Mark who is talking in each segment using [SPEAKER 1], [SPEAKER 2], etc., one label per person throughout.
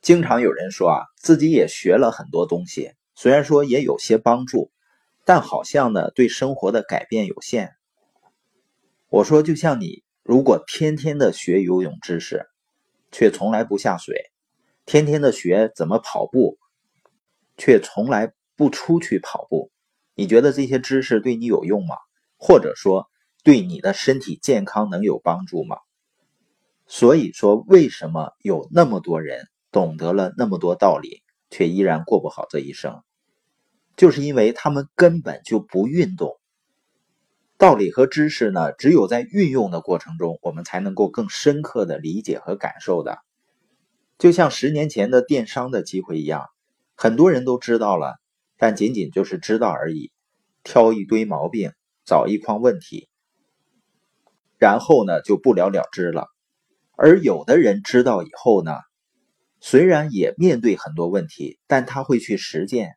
[SPEAKER 1] 经常有人说啊，自己也学了很多东西，虽然说也有些帮助，但好像呢对生活的改变有限。我说，就像你如果天天的学游泳知识，却从来不下水，天天的学怎么跑步，却从来不出去跑步，你觉得这些知识对你有用吗？或者说对你的身体健康能有帮助吗？所以说，为什么有那么多人？懂得了那么多道理，却依然过不好这一生，就是因为他们根本就不运动。道理和知识呢，只有在运用的过程中，我们才能够更深刻的理解和感受的。就像十年前的电商的机会一样，很多人都知道了，但仅仅就是知道而已，挑一堆毛病，找一筐问题，然后呢就不了了之了。而有的人知道以后呢？虽然也面对很多问题，但他会去实践，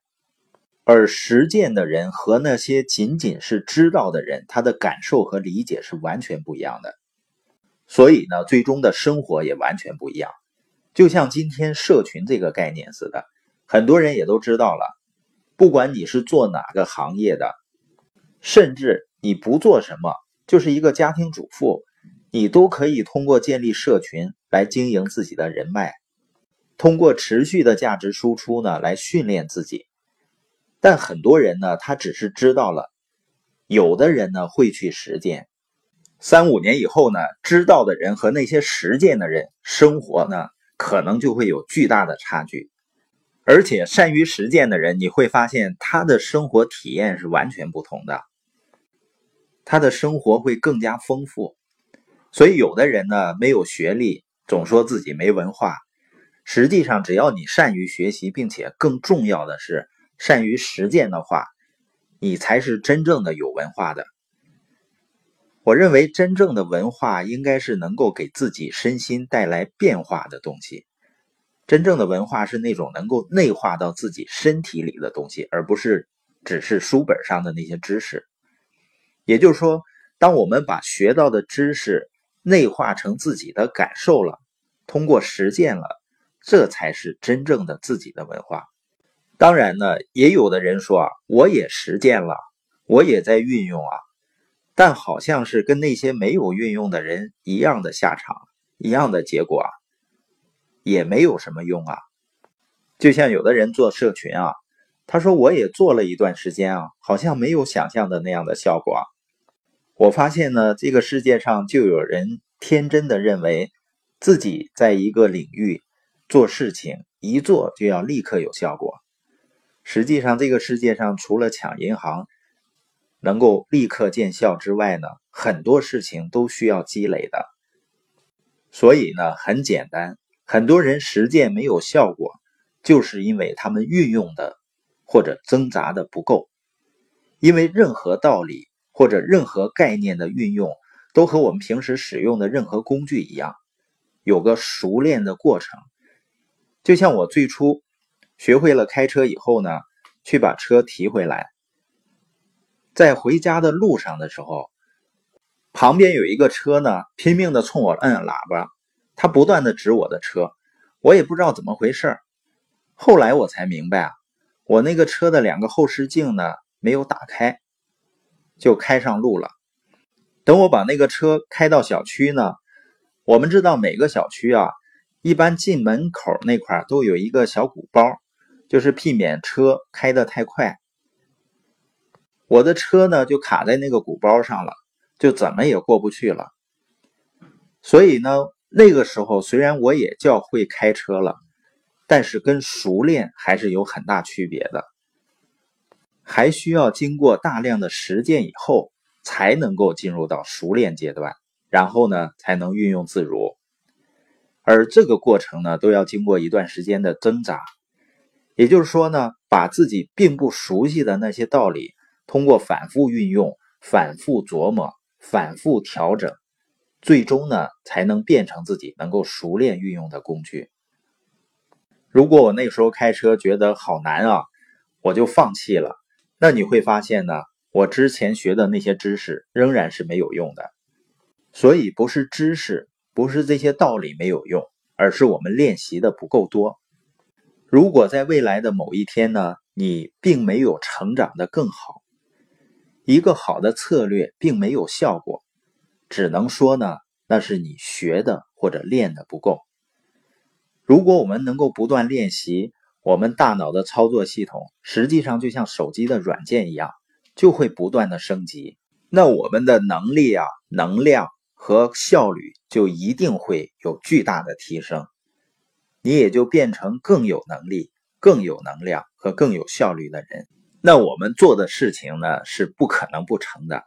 [SPEAKER 1] 而实践的人和那些仅仅是知道的人，他的感受和理解是完全不一样的。所以呢，最终的生活也完全不一样。就像今天社群这个概念似的，很多人也都知道了。不管你是做哪个行业的，甚至你不做什么，就是一个家庭主妇，你都可以通过建立社群来经营自己的人脉。通过持续的价值输出呢，来训练自己。但很多人呢，他只是知道了；有的人呢，会去实践。三五年以后呢，知道的人和那些实践的人，生活呢，可能就会有巨大的差距。而且，善于实践的人，你会发现他的生活体验是完全不同的，他的生活会更加丰富。所以，有的人呢，没有学历，总说自己没文化。实际上，只要你善于学习，并且更重要的是善于实践的话，你才是真正的有文化的。我认为，真正的文化应该是能够给自己身心带来变化的东西。真正的文化是那种能够内化到自己身体里的东西，而不是只是书本上的那些知识。也就是说，当我们把学到的知识内化成自己的感受了，通过实践了。这才是真正的自己的文化。当然呢，也有的人说啊，我也实践了，我也在运用啊，但好像是跟那些没有运用的人一样的下场，一样的结果啊，也没有什么用啊。就像有的人做社群啊，他说我也做了一段时间啊，好像没有想象的那样的效果。我发现呢，这个世界上就有人天真的认为自己在一个领域。做事情一做就要立刻有效果，实际上这个世界上除了抢银行能够立刻见效之外呢，很多事情都需要积累的。所以呢，很简单，很多人实践没有效果，就是因为他们运用的或者挣扎的不够。因为任何道理或者任何概念的运用，都和我们平时使用的任何工具一样，有个熟练的过程。就像我最初学会了开车以后呢，去把车提回来，在回家的路上的时候，旁边有一个车呢，拼命的冲我摁喇叭，他不断的指我的车，我也不知道怎么回事后来我才明白啊，我那个车的两个后视镜呢没有打开，就开上路了。等我把那个车开到小区呢，我们知道每个小区啊。一般进门口那块都有一个小鼓包，就是避免车开得太快。我的车呢就卡在那个鼓包上了，就怎么也过不去了。所以呢，那个时候虽然我也叫会开车了，但是跟熟练还是有很大区别的，还需要经过大量的实践以后，才能够进入到熟练阶段，然后呢才能运用自如。而这个过程呢，都要经过一段时间的挣扎。也就是说呢，把自己并不熟悉的那些道理，通过反复运用、反复琢磨、反复调整，最终呢，才能变成自己能够熟练运用的工具。如果我那时候开车觉得好难啊，我就放弃了，那你会发现呢，我之前学的那些知识仍然是没有用的。所以，不是知识。不是这些道理没有用，而是我们练习的不够多。如果在未来的某一天呢，你并没有成长的更好，一个好的策略并没有效果，只能说呢，那是你学的或者练的不够。如果我们能够不断练习，我们大脑的操作系统实际上就像手机的软件一样，就会不断的升级。那我们的能力啊、能量和效率就一定会有巨大的提升，你也就变成更有能力、更有能量和更有效率的人。那我们做的事情呢，是不可能不成的。